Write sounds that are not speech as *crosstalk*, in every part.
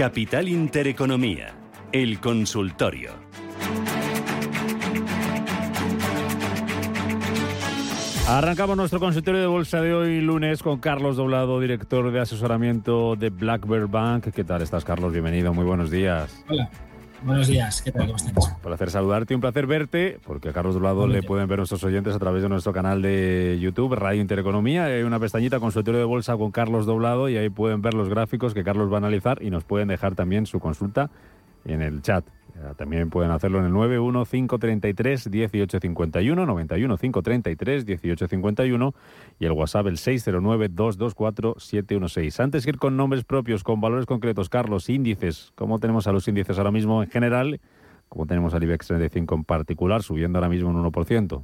Capital Intereconomía, el consultorio. Arrancamos nuestro consultorio de bolsa de hoy lunes con Carlos Doblado, director de asesoramiento de Black Bear Bank. ¿Qué tal estás, Carlos? Bienvenido, muy buenos días. Hola, buenos días. ¿Qué tal? Un placer saludarte un placer verte, porque a Carlos Doblado le pueden ver nuestros oyentes a través de nuestro canal de YouTube, Radio Intereconomía. Hay una pestañita consultorio de bolsa con Carlos Doblado y ahí pueden ver los gráficos que Carlos va a analizar y nos pueden dejar también su consulta en el chat. También pueden hacerlo en el 915331851, 915331851 y el WhatsApp el 609224716. Antes que ir con nombres propios, con valores concretos, Carlos, índices, ¿cómo tenemos a los índices ahora mismo en general? ¿Cómo tenemos al IBEX 35 en particular, subiendo ahora mismo un 1%?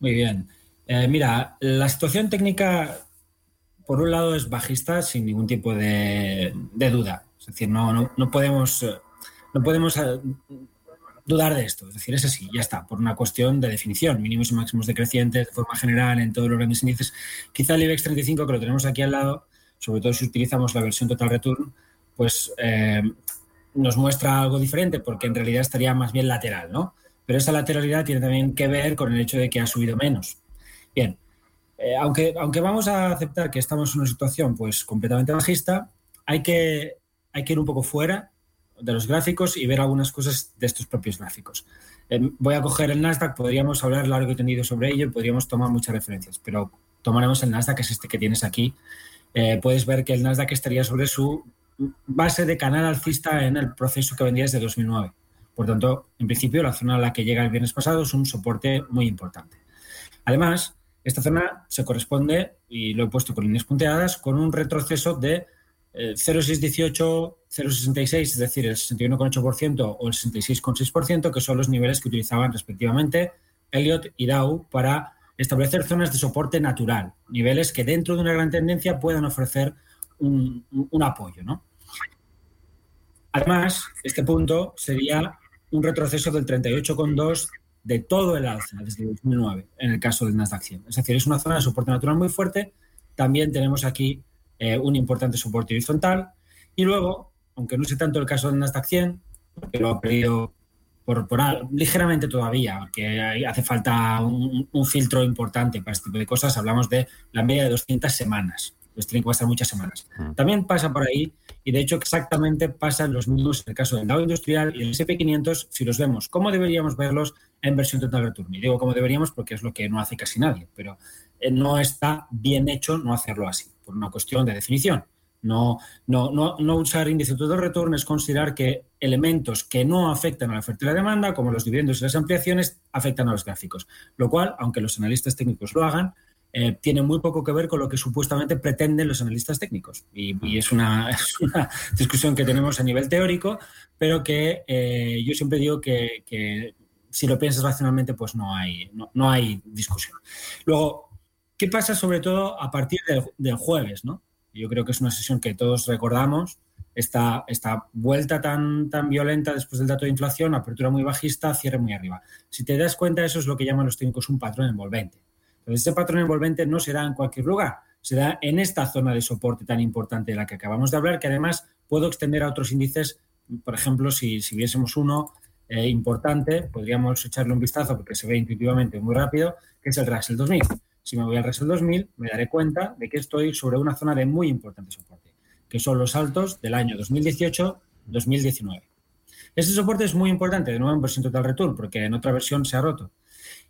Muy bien. Eh, mira, la situación técnica, por un lado, es bajista sin ningún tipo de, duda. Es decir, no, no, no podemos no podemos eh, dudar de esto. Es decir, es así, ya está, por una cuestión de definición, mínimos y máximos decrecientes de forma general en todos los grandes índices. Quizá el IBEX 35, que lo tenemos aquí al lado, sobre todo si utilizamos la versión Total Return, pues eh, nos muestra algo diferente porque en realidad estaría más bien lateral, ¿no? Pero esa lateralidad tiene también que ver con el hecho de que ha subido menos. Bien, eh, aunque, aunque vamos a aceptar que estamos en una situación pues completamente bajista, hay que, hay que ir un poco fuera de los gráficos y ver algunas cosas de estos propios gráficos. Voy a coger el Nasdaq, podríamos hablar largo y tendido sobre ello, podríamos tomar muchas referencias, pero tomaremos el Nasdaq, que es este que tienes aquí. Eh, puedes ver que el Nasdaq estaría sobre su base de canal alcista en el proceso que vendría desde 2009. Por tanto, en principio, la zona a la que llega el viernes pasado es un soporte muy importante. Además, esta zona se corresponde, y lo he puesto con líneas punteadas, con un retroceso de 0,618, eh, 0,66, es decir, el 61,8% o el 66,6%, que son los niveles que utilizaban respectivamente Elliott y Dow para establecer zonas de soporte natural, niveles que dentro de una gran tendencia puedan ofrecer un, apoyo. ¿no? Además, este punto sería un retroceso del 38,2 de todo el alza desde 2009 en el caso del Nasdaq 100. Es decir, es una zona de soporte natural muy fuerte. También tenemos aquí eh, un importante soporte horizontal. Y luego, aunque no sé tanto el caso del Nasdaq 100, que lo ha perdido por, ligeramente todavía, que hace falta un, filtro importante para este tipo de cosas, hablamos de la media de 200 semanas. Pues tienen que pasar muchas semanas. Mm. También pasa por ahí, y de hecho exactamente pasan los mismos en el caso del Dow Industrial y el SP500, si los vemos, ¿cómo deberíamos verlos en versión total return? Y digo cómo deberíamos porque es lo que no hace casi nadie, pero eh, no está bien hecho no hacerlo así por una cuestión de definición. No, no, no, no usar índice de retorno es considerar que elementos que no afectan a la oferta y la demanda, como los dividendos y las ampliaciones, afectan a los gráficos. Lo cual, aunque los analistas técnicos lo hagan, eh, tiene muy poco que ver con lo que supuestamente pretenden los analistas técnicos. Y, *laughs* es, una, discusión que tenemos a nivel teórico, pero que eh, yo siempre digo que, si lo piensas racionalmente, pues no hay, no hay discusión. Luego, ¿Qué pasa sobre todo a partir del, jueves? ¿no? Yo creo que es una sesión que todos recordamos, esta, esta vuelta tan, tan violenta después del dato de inflación, apertura muy bajista, cierre muy arriba. Si te das cuenta, eso es lo que llaman los técnicos un patrón envolvente. Entonces, ese patrón envolvente no se da en cualquier lugar, se da en esta zona de soporte tan importante de la que acabamos de hablar, que además puedo extender a otros índices. Por ejemplo, si, si viésemos uno eh, importante, podríamos echarle un vistazo porque se ve intuitivamente muy rápido, que es el Russell 2000 si me voy al Russell 2000, me daré cuenta de que estoy sobre una zona de muy importante soporte, que son los altos del año 2018-2019. Este soporte es muy importante, de nuevo en versión total return, porque en otra versión se ha roto.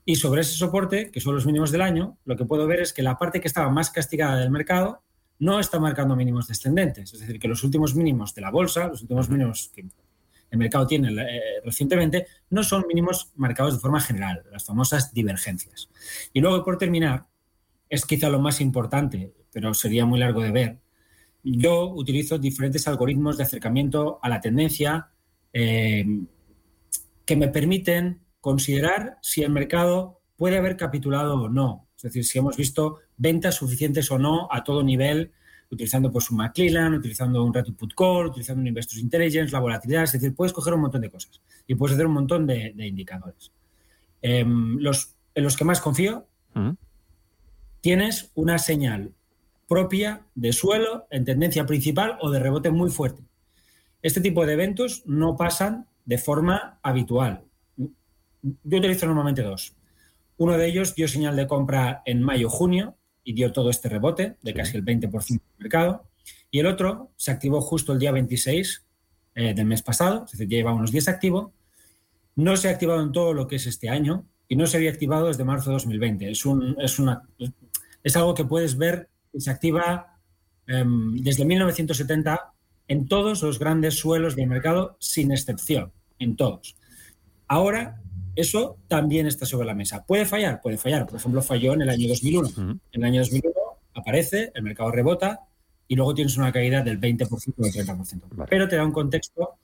Y sobre ese soporte, que son los mínimos del año, lo que puedo ver es que la parte que estaba más castigada del mercado no está marcando mínimos descendentes. Es decir, que los últimos mínimos de la bolsa, los últimos mínimos que, el mercado tiene eh, recientemente, no son mínimos marcados de forma general, las famosas divergencias. Y luego, por terminar, es quizá lo más importante, pero sería muy largo de ver. Yo utilizo diferentes algoritmos de acercamiento a la tendencia eh, que me permiten considerar si el mercado puede haber capitulado o no. Es decir, si hemos visto ventas suficientes o no a todo nivel utilizando pues un McClellan, utilizando un Rapid Put Call, utilizando un Investors Intelligence, la volatilidad, es decir, puedes coger un montón de cosas y puedes hacer un montón de, indicadores. Em, los, en los que más confío, tienes una señal propia de suelo en tendencia principal o de rebote muy fuerte. Este tipo de eventos no pasan de forma habitual. Yo utilizo normalmente dos. Uno de ellos dio señal de compra en mayo-junio y dio todo este rebote de casi el 20% del mercado. Y el otro se activó justo el día 26 eh, del mes pasado, es decir, ya lleva unos días activo. No se ha activado en todo lo que es este año y no se había activado desde marzo de 2020. Es, un, es, una, es algo que puedes ver que se activa em, desde 1970 en todos los grandes suelos del mercado, sin excepción, en todos. Ahora eso también está sobre la mesa. ¿Puede fallar? Puede fallar. Por ejemplo, falló en el año 2001. En el año 2001 aparece, el mercado rebota y luego tienes una caída del 20% o del 30%. Pero te da un contexto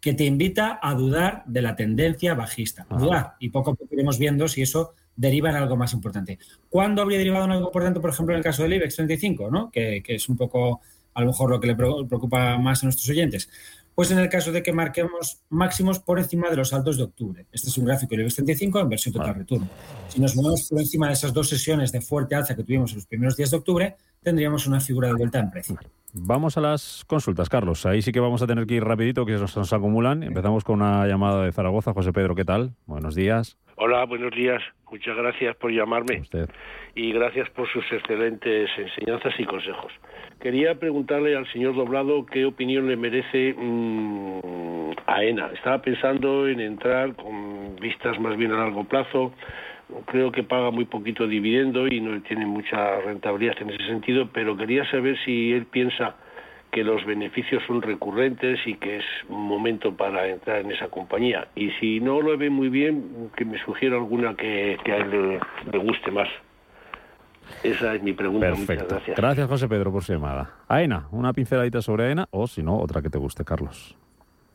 que te invita a dudar de la tendencia bajista. Dudar. Y poco a poco iremos viendo si eso deriva en algo más importante. ¿Cuándo habría derivado en algo importante, por ejemplo, en el caso del IBEX 35, ¿no? que, que es un poco a lo mejor lo que le preocupa más a nuestros oyentes? Pues en el caso de que marquemos máximos por encima de los altos de octubre. Este es un gráfico del IBEX 35 en versión total return. Si nos movemos por encima de esas dos sesiones de fuerte alza que tuvimos en los primeros días de octubre, tendríamos una figura de vuelta en precio. Vamos a las consultas, Carlos. Ahí sí que vamos a tener que ir rapidito, que nos, nos acumulan. Empezamos con una llamada de Zaragoza. José Pedro, ¿qué tal? Buenos días. Hola, buenos días. Muchas gracias por llamarme. Y gracias por sus excelentes enseñanzas y consejos. Quería preguntarle al señor Doblado qué opinión le merece mm, a ENA. Estaba pensando en entrar con vistas más bien a largo plazo. Creo que paga muy poquito dividendo y no tiene mucha rentabilidad en ese sentido, pero quería saber si él piensa que los beneficios son recurrentes y que es un momento para entrar en esa compañía. Y si no lo ve muy bien, que me sugiera alguna que, a él le guste más. Esa es mi pregunta. Perfecto. Muchas gracias. Gracias, José Pedro, por su llamada. AENA, una pinceladita sobre AENA o, si no, otra que te guste, Carlos.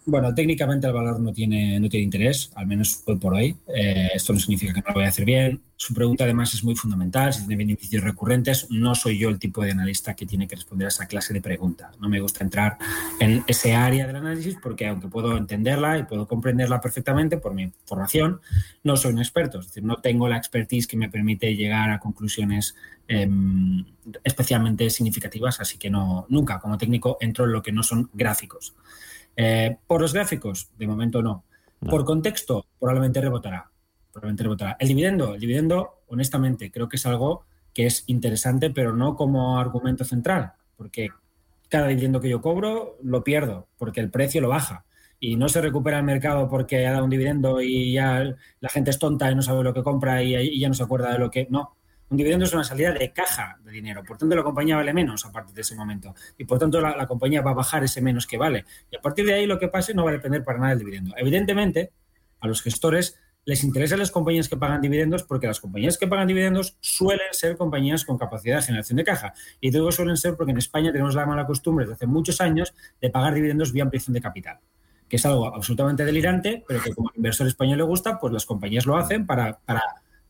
Bueno, técnicamente el valor no tiene, no tiene interés, al menos hoy por hoy. Eh, esto no significa que no lo vaya a hacer bien. Su pregunta además es muy fundamental, si tiene beneficios recurrentes. No soy yo el tipo de analista que tiene que responder a esa clase de pregunta. No me gusta entrar en ese área del análisis porque aunque puedo entenderla y puedo comprenderla perfectamente por mi formación, no soy un experto. Es decir, no tengo la expertise que me permite llegar a conclusiones em, especialmente significativas, así que no, nunca como técnico entro en lo que no son gráficos. Eh, por los gráficos, de momento no. Por contexto, probablemente rebotará. Probablemente rebotará. El dividendo, el dividendo, honestamente, creo que es algo que es interesante, pero no como argumento central, porque cada dividendo que yo cobro lo pierdo, porque el precio lo baja. Y no se recupera el mercado porque ha dado un dividendo y ya la gente es tonta y no sabe lo que compra y, y ya no se acuerda de lo que. No, un dividendo es una salida de caja de dinero, por tanto la compañía vale menos a partir de ese momento y por tanto la, compañía va a bajar ese menos que vale y a partir de ahí lo que pase no va a depender para nada del dividendo. Evidentemente, a los gestores les interesan las compañías que pagan dividendos porque las compañías que pagan dividendos suelen ser compañías con capacidad de generación de caja. Y digo suelen ser porque en España tenemos la mala costumbre desde hace muchos años de pagar dividendos vía ampliación de capital, que es algo absolutamente delirante, pero que como al inversor español le gusta, pues las compañías lo hacen para, para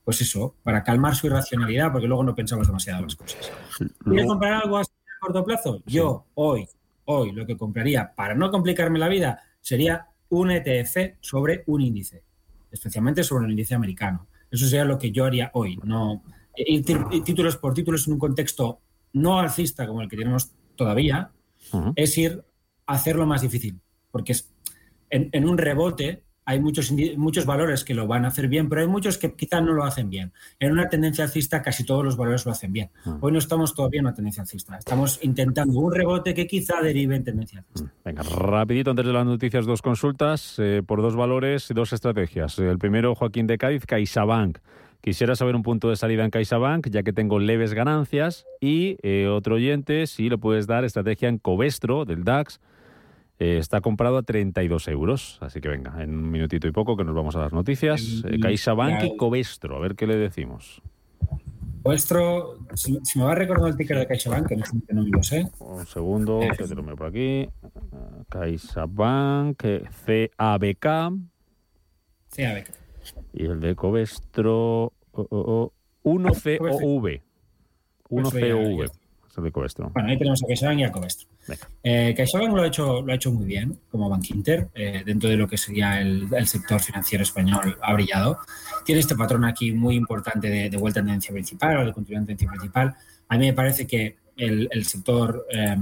pues eso, para calmar su irracionalidad, porque luego no pensamos demasiado las cosas. ¿Quieres comprar algo a corto plazo? Yo hoy, hoy lo que compraría para no complicarme la vida sería un ETF sobre un índice, especialmente sobre un índice americano. Eso sería lo que yo haría hoy. No ir títulos por títulos en un contexto no alcista como el que tenemos todavía, es ir a hacerlo más difícil, porque es, en un rebote hay muchos, muchos valores que lo van a hacer bien, pero hay muchos que quizás no lo hacen bien. En una tendencia alcista casi todos los valores lo hacen bien. Ah. Hoy no estamos todavía en una tendencia alcista. Estamos intentando un rebote que quizá derive en tendencia alcista. Mm, venga, rapidito antes de las noticias, dos consultas eh, por dos valores y dos estrategias. El primero, Joaquín de Cádiz, CaixaBank. Quisiera saber un punto de salida en CaixaBank, ya que tengo leves ganancias. Y eh, otro oyente, si lo puedes dar, estrategia en Covestro, del DAX eh, está comprado a 32 euros. Así que venga, en un minutito y poco que nos vamos a las noticias. Eh, CaixaBank y Covestro, a ver qué le decimos. Covestro, si, me va recordar el ticker de CaixaBank, que no, no lo sé. Un segundo, que te lo veo por aquí. CaixaBank, CABK. CABK. Y el de Covestro, 1COV. 1COV de Covestro. Bueno, ahí tenemos a CaixaBank y a Covestro. Eh, CaixaBank lo ha, hecho, lo ha hecho muy bien como Bank Inter, eh, dentro de lo que sería el, sector financiero español, ha brillado. Tiene este patrón aquí muy importante de, vuelta a tendencia principal o de continuidad en tendencia principal. A mí me parece que el, sector eh,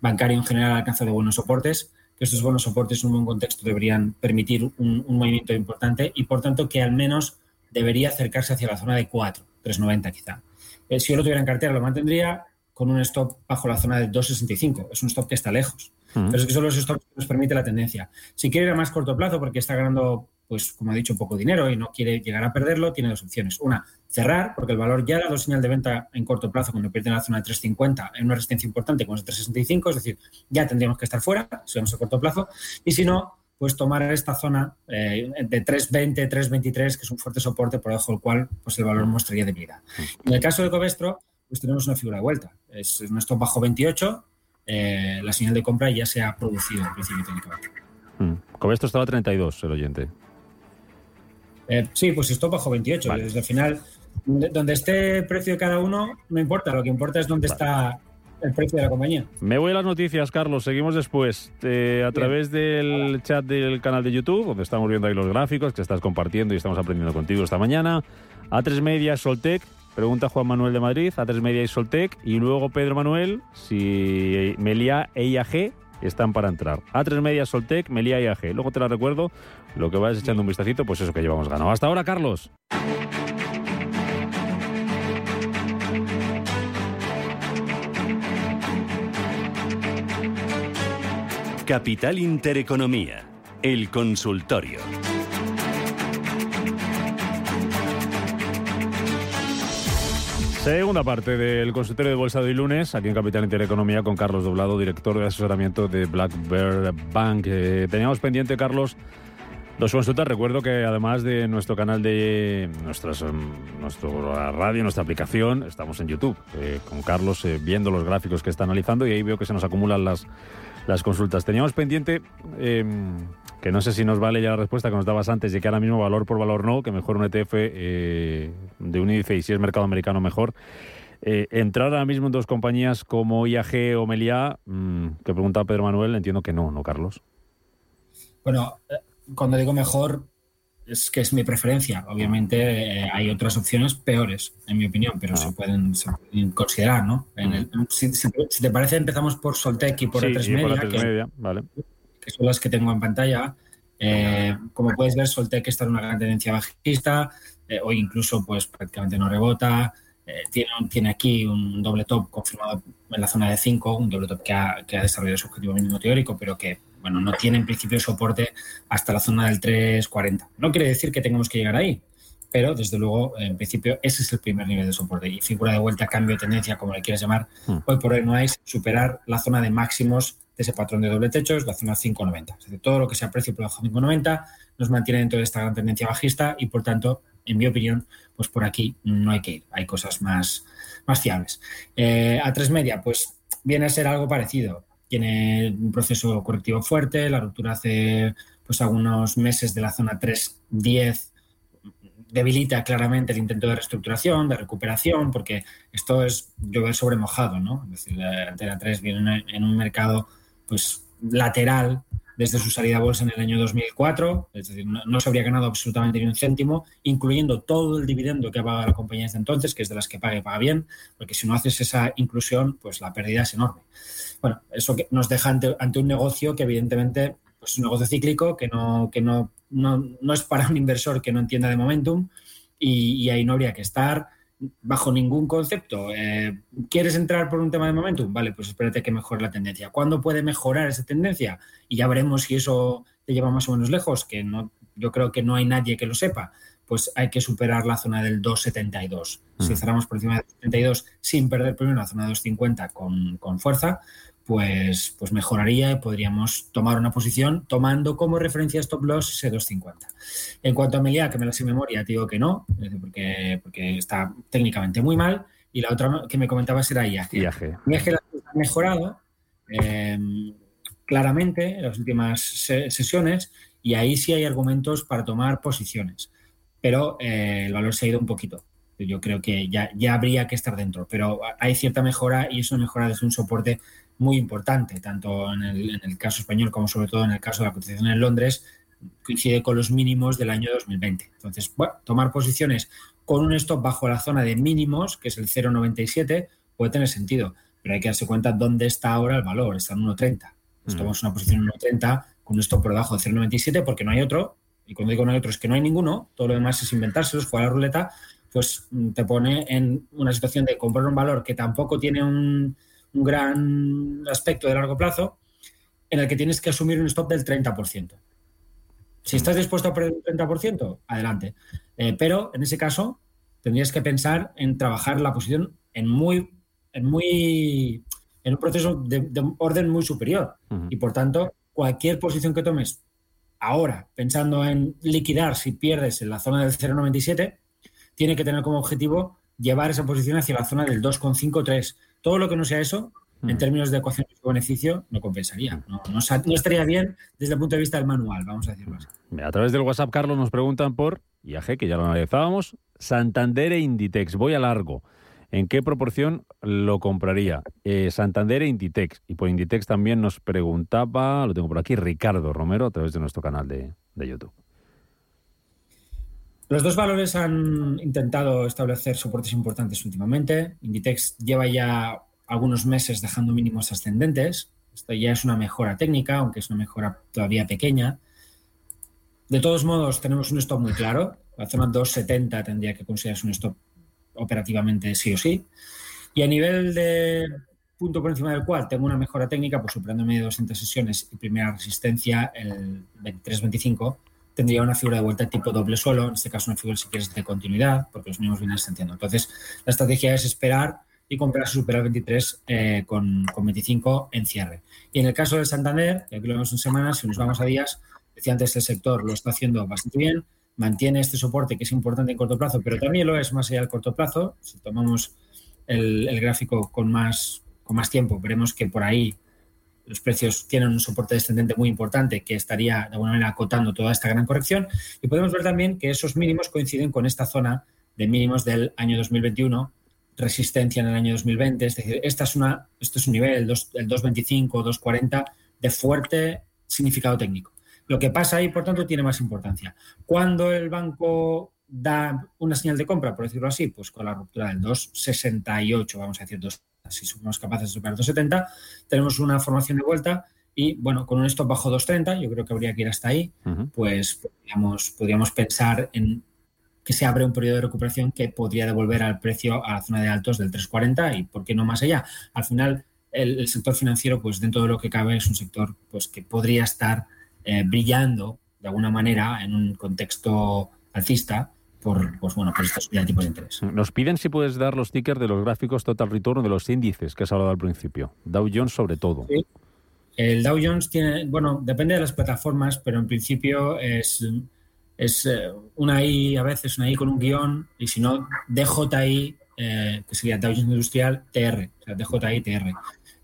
bancario en general ha alcanzado buenos soportes, que estos buenos soportes en un buen contexto deberían permitir un, un movimiento importante y, por tanto, que al menos debería acercarse hacia la zona de 4, 3,90 quizá. si yo lo tuviera en cartera, lo mantendría con un stop bajo la zona de 2,65. Es un stop que está lejos. Pero es que son los stops que nos permite la tendencia. Si quiere ir a más corto plazo porque está ganando, pues como ha dicho, poco dinero y no quiere llegar a perderlo, tiene dos opciones. Una, cerrar, porque el valor ya ha dado señal de venta en corto plazo cuando pierde en la zona de 3,50 en una resistencia importante como es 3,65, es decir, ya tendríamos que estar fuera si vamos a corto plazo. Y si no, pues tomar esta zona eh, de 3,20, 3,23, que es un fuerte soporte por debajo del cual pues el valor mostraría debilidad. En el caso de Covestro, pues tenemos una figura de vuelta. Es nuestro bajo 28, eh, la señal de compra ya se ha producido en principio técnicamente. Mm. esto estaba 32, el oyente. Eh, sí, pues esto bajo 28. Desde el final, donde esté el precio de cada uno, no importa. Lo que importa es dónde está el precio de la compañía. Me voy a las noticias, Carlos. Seguimos después eh, a través del chat del canal de YouTube, donde estamos viendo ahí los gráficos que estás compartiendo y estamos aprendiendo contigo esta mañana. A3 Media, Soltec, Pregunta Juan Manuel de Madrid, A3 Media y Soltec. Y luego Pedro Manuel, si Melia e IAG están para entrar. A3 Media, Soltec, Melia y IAG. Luego te la recuerdo, lo que vayas echando un vistacito, pues eso que llevamos ganado. Hasta ahora, Carlos. Capital Intereconomía, el consultorio. Segunda parte del consultorio de Bolsa de hoy lunes, aquí en Capital Intereconomía, con Carlos Doblado, director de asesoramiento de Black Bear Bank. Eh, teníamos pendiente, Carlos, dos consultas. Recuerdo que además de nuestro canal de nuestras, mm, nuestra radio, nuestra aplicación, estamos en YouTube eh, con Carlos eh, viendo los gráficos que está analizando y ahí veo que se nos acumulan las, las consultas. Teníamos pendiente em, que no sé si nos vale ya la respuesta que nos dabas antes de que ahora mismo valor por valor no, que mejor un ETF eh, de un índice y si es mercado americano mejor. Eh, entrar ahora mismo en dos compañías como IAG o Melia, mm, que pregunta Pedro Manuel, entiendo que no, ¿no, Carlos? Bueno, eh, cuando digo mejor, es que es mi preferencia. Obviamente hay otras opciones peores, en mi opinión, pero ah. se, pueden, considerar, ¿no? si, te parece, empezamos por Soltec y por E3 Media. Media, vale que son las que tengo en pantalla. Eh, como puedes ver, Soltec está en una gran tendencia bajista, eh, hoy incluso pues prácticamente no rebota. Eh, tiene, tiene, aquí un doble top confirmado en la zona de 5, un doble top que ha, que ha, desarrollado su objetivo mínimo teórico, pero que bueno, no tiene en principio soporte hasta la zona del 3.40. No quiere decir que tengamos que llegar ahí, pero desde luego, en principio, ese es el primer nivel de soporte. Y figura de vuelta, cambio de tendencia, como le quieras llamar, hmm. hoy por hoy no hay superar la zona de máximos ese patrón de doble techo es la zona 5,90. Es decir, todo lo que se aprecia por debajo de 5,90 nos mantiene dentro de esta gran tendencia bajista y, por tanto, en mi opinión, pues por aquí no hay que ir. Hay cosas más, más fiables. Eh, a 3 media, pues viene a ser algo parecido. Tiene un proceso correctivo fuerte, la ruptura hace pues algunos meses de la zona 3,10 debilita claramente el intento de reestructuración, de recuperación, porque esto es llover sobre mojado, ¿no? Es decir, la Antena 3 viene en un mercado pues lateral desde su salida a bolsa en el año 2004, es decir, no, se habría ganado absolutamente ni un céntimo, incluyendo todo el dividendo que ha pagado la compañía desde entonces, que es de las que paga y paga bien, porque si no haces esa inclusión, pues la pérdida es enorme. Bueno, eso que nos deja ante, un negocio que evidentemente pues, es un negocio cíclico, que no, que no, no, es para un inversor que no entienda de momentum y ahí no habría que estar bajo ningún concepto. Eh, ¿Quieres entrar por un tema de momentum? Vale, pues espérate que mejore la tendencia. ¿Cuándo puede mejorar esa tendencia? Y ya veremos si eso te lleva más o menos lejos, que no, yo creo que no hay nadie que lo sepa. Pues hay que superar la zona del 2,72. Si mm. cerramos por encima del 2,72 sin perder primero la zona de 2,50 con, con fuerza, pues, pues mejoraría y podríamos tomar una posición tomando como referencia stop loss ese 250. En cuanto a Melia, que me la sé memoria, te digo que no, porque, porque está técnicamente muy mal. Y la otra que me comentabas era IAG. IAG. IAG ha mejorado eh, claramente en las últimas sesiones y ahí sí hay argumentos para tomar posiciones. Pero eh, el valor se ha ido un poquito. Yo creo que ya, ya habría que estar dentro, pero hay cierta mejora y eso mejora desde un soporte muy importante, tanto en el, caso español como sobre todo en el caso de la cotización en Londres, coincide con los mínimos del año 2020. Entonces, bueno, tomar posiciones con un stop bajo la zona de mínimos, que es el 0,97, puede tener sentido, pero hay que darse cuenta dónde está ahora el valor, está en 1,30. Pues mm. tomamos una posición en 1,30 con un stop por debajo de 0,97 porque no hay otro, y cuando digo no hay otro es que no hay ninguno, todo lo demás es inventárselos, jugar a la ruleta, pues mm, te pone en una situación de comprar un valor que tampoco tiene un un gran aspecto de largo plazo en el que tienes que asumir un stop del 30%. Si estás dispuesto a perder el 30%, adelante. Eh, pero en ese caso, tendrías que pensar en trabajar la posición en muy, en muy, en un proceso de, orden muy superior. Y por tanto, cualquier posición que tomes ahora, pensando en liquidar si pierdes en la zona del 0,97, tiene que tener como objetivo llevar esa posición hacia la zona del 2,53 todo lo que no sea eso, en mm. términos de ecuación de beneficio, no compensaría. No, estaría bien desde el punto de vista del manual, vamos a decirlo así. A través del WhatsApp, Carlos, nos preguntan por IAG, que ya lo analizábamos, Santander e Inditex. Voy a largo. ¿En qué proporción lo compraría? Eh, Santander e Inditex. Y por Inditex también nos preguntaba, lo tengo por aquí, Ricardo Romero, a través de nuestro canal de, de YouTube. Los dos valores han intentado establecer soportes importantes últimamente. Inditex lleva ya algunos meses dejando mínimos ascendentes. Esto ya es una mejora técnica, aunque es una mejora todavía pequeña. De todos modos, tenemos un stop muy claro. La zona 270 tendría que considerarse un stop operativamente sí o sí. Y a nivel de punto por encima del cual tengo una mejora técnica, pues superando medio 200 sesiones y primera resistencia, el 23-25, tendría una figura de vuelta tipo doble suelo, en este caso una figura si quieres de continuidad, porque los mismos vienen ascendiendo. Entonces, la estrategia es esperar y comprar superar 23 eh, con, con, 25 en cierre. Y en el caso del Santander, que aquí lo vemos en semanas, si nos vamos a días, decía antes, el sector lo está haciendo bastante bien, mantiene este soporte que es importante en corto plazo, pero también lo es más allá del corto plazo. Si tomamos el, el gráfico con más, con más tiempo, veremos que por ahí los precios tienen un soporte descendente muy importante que estaría de alguna manera acotando toda esta gran corrección. Y podemos ver también que esos mínimos coinciden con esta zona de mínimos del año 2021, resistencia en el año 2020. Es decir, esta es una, esto es un nivel, el, 2, el 225, 240, de fuerte significado técnico. Lo que pasa ahí, por tanto, tiene más importancia. Cuando el banco da una señal de compra, por decirlo así, pues con la ruptura del 268, vamos a decir, 2 si somos capaces de superar 270, tenemos una formación de vuelta y bueno, con un stop bajo 230, yo creo que habría que ir hasta ahí, pues podríamos, podríamos pensar en que se abre un periodo de recuperación que podría devolver al precio a la zona de altos del 340 y por qué no más allá. Al final, el, sector financiero, pues dentro de lo que cabe, es un sector pues que podría estar eh, brillando de alguna manera en un contexto alcista por, pues bueno, por estos tipos de interés. Nos piden si puedes dar los tickers de los gráficos total return de los índices que has hablado al principio. Dow Jones sobre todo. El Dow Jones tiene, bueno, depende de las plataformas, pero en principio es, es eh, una I a veces, una I con un guion, y si no, DJI, eh, que sería Dow Jones Industrial TR, o sea, DJI TR.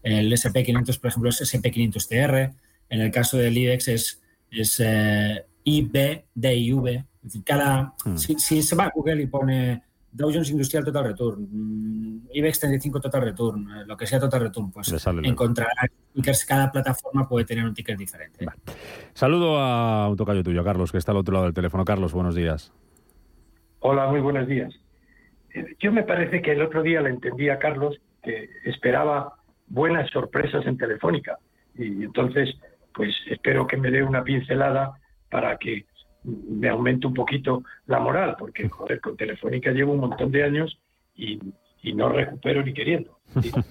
El SP500, por ejemplo, es SP500TR. En el caso del IBEX es, es eh, IBDIV, es decir, cada, hmm. si, se va a Google y pone Dow Jones Industrial Total Return, mm, IBEX 35 Total Return, eh, lo que sea Total Return, pues encontrará que cada plataforma puede tener un ticket diferente. Saludo a un tocayo tuyo, Carlos, que está al otro lado del teléfono. Carlos, buenos días. Hola, muy buenos días. Eh, yo me parece que el otro día le entendí a Carlos que esperaba buenas sorpresas en Telefónica. Y entonces, pues espero que me dé una pincelada para que me aumente un poquito la moral, porque joder, con Telefónica llevo un montón de años y, no recupero ni queriendo.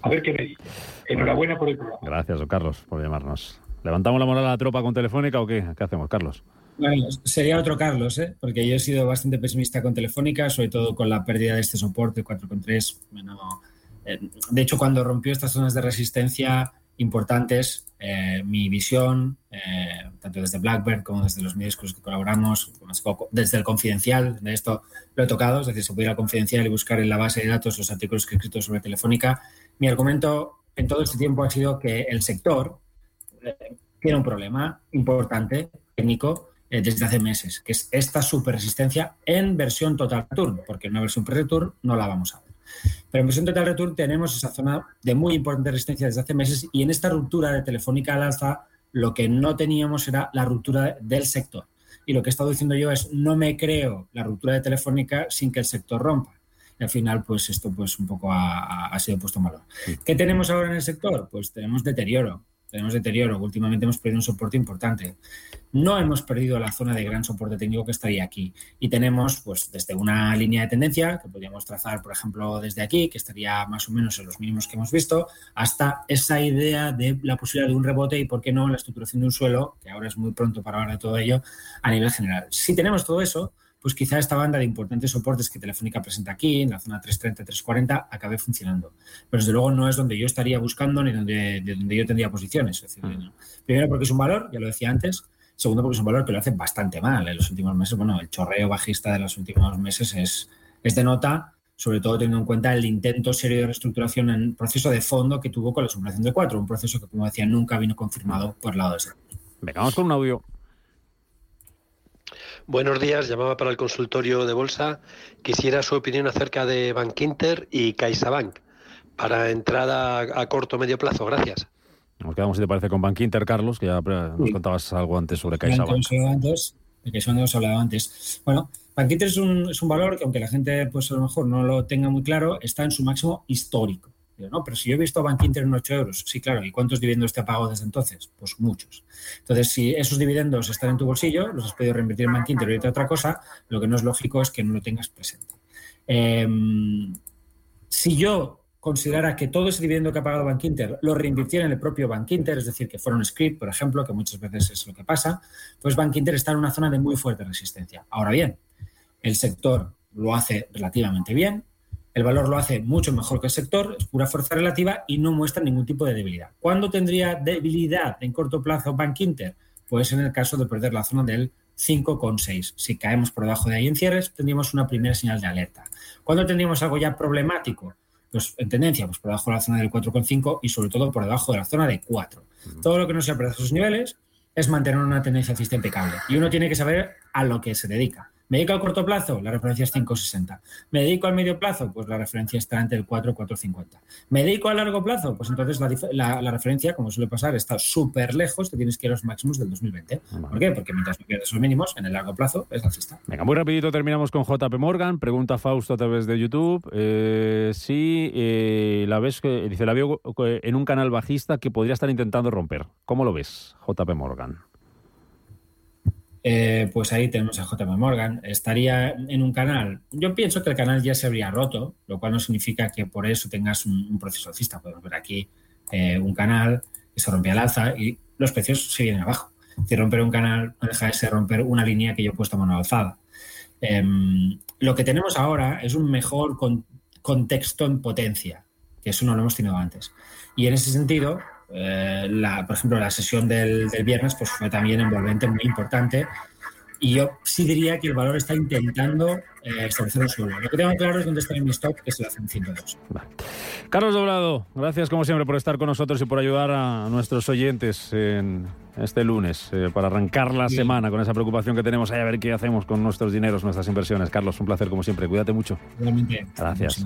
A ver qué me dice. Enhorabuena por el programa. Gracias, Carlos, por llamarnos. ¿Levantamos la moral a la tropa con Telefónica o qué? ¿Qué hacemos, Carlos? Bueno, sería otro Carlos, ¿eh? porque yo he sido bastante pesimista con Telefónica, sobre todo con la pérdida de este soporte 4.3. Bueno, eh, de hecho, cuando rompió estas zonas de resistencia, importantes. Eh, mi visión, eh, tanto desde Blackbird como desde los medios con los que colaboramos, desde el confidencial, de esto lo he tocado, es decir, se puede ir al confidencial y buscar en la base de datos los artículos que he escrito sobre Telefónica. Mi argumento en todo este tiempo ha sido que el sector eh, tiene un problema importante, técnico, desde hace meses, que es esta super resistencia en versión total return, porque en una versión pre-return no la vamos a ver. Pero en versión total return tenemos esa zona de muy importante resistencia desde hace meses y en esta ruptura de Telefónica al alza lo que no teníamos era la ruptura del sector. Y lo que he estado diciendo yo es no me creo la ruptura de Telefónica sin que el sector rompa. Y al final, pues esto pues un poco ha, ha sido puesto en valor. ¿Qué tenemos ahora en el sector? Pues tenemos deterioro tenemos deterioro. Últimamente hemos perdido un soporte importante. No hemos perdido la zona de gran soporte técnico que estaría aquí. Y tenemos, pues, desde una línea de tendencia, que podríamos trazar, por ejemplo, desde aquí, que estaría más o menos en los mínimos que hemos visto, hasta esa idea de la posibilidad de un rebote y, por qué no, la estructuración de un suelo, que ahora es muy pronto para hablar de todo ello, a nivel general. Si tenemos todo eso, pues quizá esta banda de importantes soportes que Telefónica presenta aquí, en la zona 330-340, acabe funcionando. Pero desde luego no es donde yo estaría buscando ni donde, donde yo tendría posiciones. Mm. Primero porque es un valor, ya lo decía antes. Segundo porque es un valor que lo hace bastante mal en los últimos meses. Bueno, el chorreo bajista de los últimos meses es, es de nota, sobre todo teniendo en cuenta el intento serio de reestructuración en proceso de fondo que tuvo con la superación de 4, un proceso que, como decía, nunca vino confirmado por el lado de ese. Venga, vamos con un audio. Buenos días, llamaba para el consultorio de bolsa. Quisiera su opinión acerca de Bank Inter y CaixaBank para entrada a corto o medio plazo. Gracias. Nos quedamos, si te parece, con Bank Inter, Carlos, que ya nos contabas algo antes sobre CaixaBank. Antes, de CaixaBank hemos hablado antes. Bueno, Bank Inter es un, es un valor que, aunque la gente pues a lo mejor no lo tenga muy claro, está en su máximo histórico no, pero si yo he visto Bank Inter en 8 euros, sí, claro, ¿y cuántos dividendos te ha pagado desde entonces? Pues muchos. Entonces, si esos dividendos están en tu bolsillo, los has podido reinvertir en Bank Inter o a otra cosa, lo que no es lógico es que no lo tengas presente. Em, si yo considerara que todo ese dividendo que ha pagado Bank Inter lo reinvirtiera en el propio Bank Inter, es decir, que fuera un script, por ejemplo, que muchas veces es lo que pasa, pues Bank Inter está en una zona de muy fuerte resistencia. Ahora bien, el sector lo hace relativamente bien, el valor lo hace mucho mejor que el sector, es pura fuerza relativa y no muestra ningún tipo de debilidad. ¿Cuándo tendría debilidad en corto plazo Bank Inter? Pues en el caso de perder la zona del 5,6. Si caemos por debajo de ahí en cierres, tendríamos una primera señal de alerta. ¿Cuándo tendríamos algo ya problemático? Pues en tendencia, pues por debajo de la zona del 4,5 y sobre todo por debajo de la zona de 4. Todo lo que no sea por esos niveles es mantener una tendencia alcista impecable. Y uno tiene que saber a lo que se dedica. ¿Me dedico al corto plazo? La referencia es 5,60. ¿Me dedico al medio plazo? Pues la referencia está entre el 4 y 4,50. ¿Me dedico a largo plazo? Pues entonces la, referencia, como suele pasar, está súper lejos, te tienes que ir a los máximos del 2020. ¿Por qué? Porque mientras no pierdes los mínimos, en el largo plazo es alcista. Venga, muy rapidito terminamos con JP Morgan. Pregunta Fausto a través de YouTube. Eh, sí, eh, la ves, que dice, la veo en un canal bajista que podría estar intentando romper. ¿Cómo lo ves, JP Morgan? Eh, pues ahí tenemos a JP Morgan. Estaría en un canal. Yo pienso que el canal ya se habría roto, lo cual no significa que por eso tengas un, proceso alcista. Podemos ver aquí eh, un canal que se rompe al alza y los precios se vienen abajo. Si romper un canal no deja de ser romper una línea que yo he puesto a mano alzada. Em, lo que tenemos ahora es un mejor contexto en potencia, que eso no lo hemos tenido antes. Y en ese sentido, eh, la, por ejemplo, la sesión del, viernes pues fue también envolvente, muy importante. Y yo sí diría que el valor está intentando eh, establecer un suelo. Lo que tengo claro es dónde está mi stop, que es el en 102. Carlos Doblado, gracias como siempre por estar con nosotros y por ayudar a nuestros oyentes en este lunes eh, para arrancar la semana con esa preocupación que tenemos ahí a ver qué hacemos con nuestros dineros, nuestras inversiones. Carlos, un placer como siempre. Cuídate mucho. Realmente. Gracias.